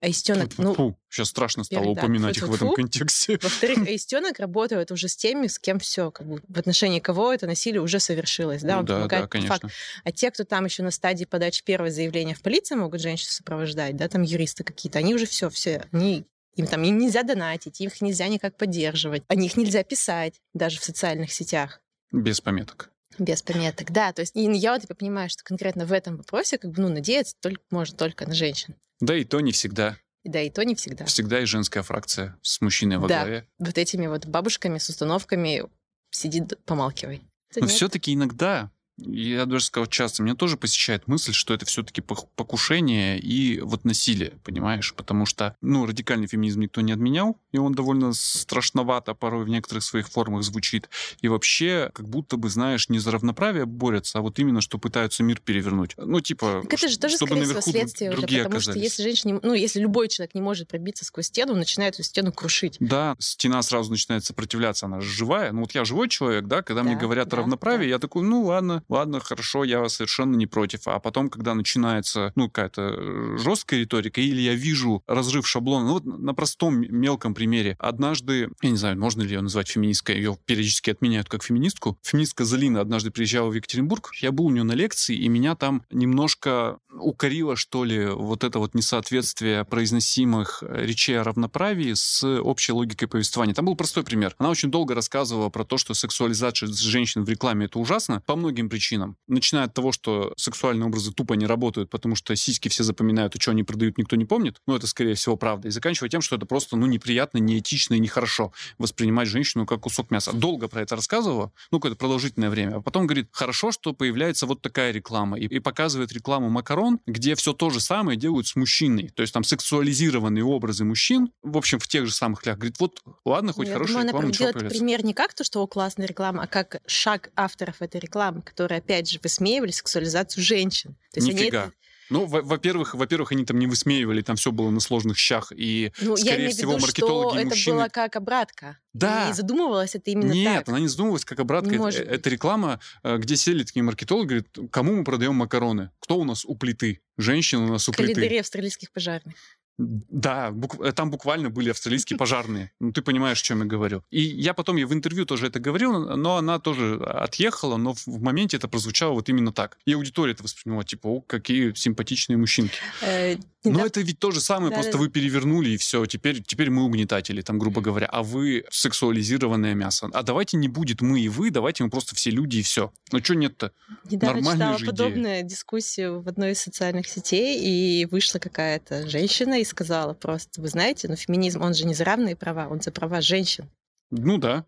Аистенок, ну... Фу, сейчас страшно стало да, упоминать их в этом контексте. Во-вторых, аистенок работает уже с теми, с кем все, как бы, в отношении кого это насилие уже совершилось. Да, ну, да, да, конечно. Факт. А те, кто там еще на стадии подачи первого заявления в полицию могут женщин сопровождать, да, там юристы какие-то, они уже все, все, они им там им нельзя донатить, их нельзя никак поддерживать, о них нельзя писать даже в социальных сетях. Без пометок. Без пометок, да. То есть я вот понимаю, что конкретно в этом вопросе как бы, ну, надеяться только, можно только на женщин. Да и то не всегда. Да, и то не всегда. Всегда и женская фракция с мужчиной во да. главе. Вот этими вот бабушками с установками сидит, помалкивай. Но все-таки иногда я даже сказал часто, меня тоже посещает мысль, что это все-таки покушение и вот насилие, понимаешь? Потому что, ну, радикальный феминизм никто не отменял, и он довольно страшновато порой в некоторых своих формах звучит. И вообще, как будто бы, знаешь, не за равноправие борются, а вот именно, что пытаются мир перевернуть. Ну, типа, так это же тоже, чтобы скорее наверху следствие другие уже, потому оказались. что если женщина, ну, если любой человек не может пробиться сквозь стену, он начинает эту стену крушить. Да, стена сразу начинает сопротивляться, она же живая. Ну, вот я живой человек, да, когда да, мне говорят да, о равноправии, да. я такой, ну, ладно, ладно, хорошо, я совершенно не против. А потом, когда начинается, ну, какая-то э, жесткая риторика, или я вижу разрыв шаблона, ну, вот на простом мелком примере. Однажды, я не знаю, можно ли ее назвать феминисткой, ее периодически отменяют как феминистку. Феминистка Залина однажды приезжала в Екатеринбург, я был у нее на лекции, и меня там немножко укорило, что ли, вот это вот несоответствие произносимых речей о равноправии с общей логикой повествования. Там был простой пример. Она очень долго рассказывала про то, что сексуализация женщин в рекламе — это ужасно, по многим причинам. Начиная от того, что сексуальные образы тупо не работают, потому что сиськи все запоминают, и что они продают, никто не помнит. Ну, это, скорее всего, правда. И заканчивая тем, что это просто, ну, неприятно, неэтично и нехорошо воспринимать женщину как кусок мяса. Долго про это рассказывала, ну, какое-то продолжительное время. А потом говорит, хорошо, что появляется вот такая реклама. И, и показывает рекламу макарон, где все то же самое делают с мужчиной. То есть там сексуализированные образы мужчин, в общем, в тех же самых тлях. Говорит, вот, ладно, хоть Ну, я хорошая думаю, реклама, она ничего пример не как то, что о, классная реклама, а как шаг авторов этой рекламы, которые, опять же, высмеивали сексуализацию женщин. То есть они Нифига. это- Ну, во- во-первых, во-первых, они там не высмеивали, там все было на сложных щах, и, ну, я скорее имею в всего, виду, маркетологи что и это мужчины... было как обратка. Да. И задумывалось это именно Нет, так. она не задумывалась, как обратка. Не Это, может это реклама, э, где сели такие маркетологи, говорят, кому мы продаем макароны? Кто у нас у плиты? Женщина у нас у плиты. Календари австралийских пожарных. Да, бук- э, там буквально были австралийские пожарные. Ну, ты понимаешь, о чем я говорю. И я потом ей в интервью тоже это говорил, но она тоже отъехала, но в, моменте это прозвучало вот именно так. И аудитория это восприняла, типа, о, какие симпатичные мужчинки. Э, Но это ведь то же самое, просто вы перевернули, и все, теперь, теперь мы угнетатели, там, грубо говоря, а вы сексуализированное мясо. А давайте не будет мы и вы, давайте мы просто все люди и все. Ну, что нет-то? Недавно нормальная читала же подобную дискуссию в одной из социальных сетей, и вышла какая-то женщина и сказала просто, вы знаете, ну феминизм, он же не за равные права, он за права женщин. Ну да.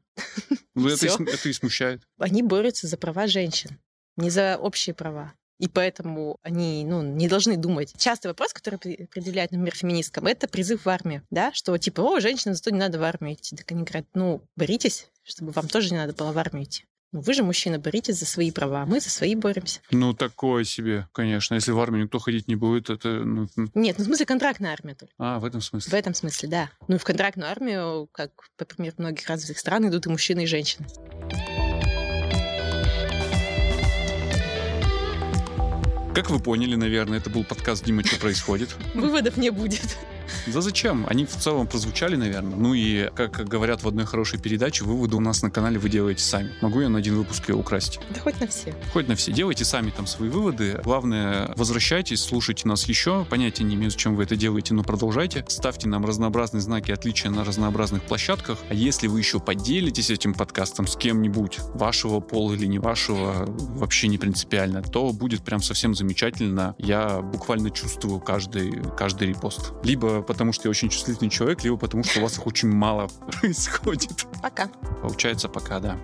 Ну, это, это и смущает. Они борются за права женщин, не за общие права. И поэтому они ну, не должны думать. Частый вопрос, который предъявляют, например, феминисткам, это призыв в армию. Да? Что типа, о, женщинам зато не надо в армию идти. Так они говорят, ну, боритесь, чтобы вам тоже не надо было в армию идти. Ну, вы же, мужчина, боритесь за свои права, а мы за свои боремся. Ну, такое себе, конечно. Если в армию никто ходить не будет, это... ну, м. Нет, ну, в смысле, контрактная армия только. а, в этом В смысле. этом смысле, да. Ну и в контрактную армию, как, например, в многих развитых стран, идут и мужчины, и женщины. Как вы поняли, наверное, это был подкаст «Дима, что происходит?» Выводов не будет. Да зачем? Они в целом прозвучали, наверное. Ну и, как говорят в одной хорошей передаче, выводы у нас на канале вы делаете сами. Могу я на один выпуск ее украсть? Да хоть на все. Хоть на все. Делайте сами там свои выводы. Главное, возвращайтесь, слушайте нас еще. Понятия не имею, зачем вы это делаете, но продолжайте. Ставьте нам разнообразные знаки отличия на разнообразных площадках. А если вы еще поделитесь этим подкастом с кем-нибудь, вашего пола или не вашего, вообще не принципиально, то будет прям совсем замечательно. Я буквально чувствую каждый, каждый репост. Э, потому, что я очень чувствительный человек, либо потому, что у вас их очень мало происходит. Пока. Получается, пока, да.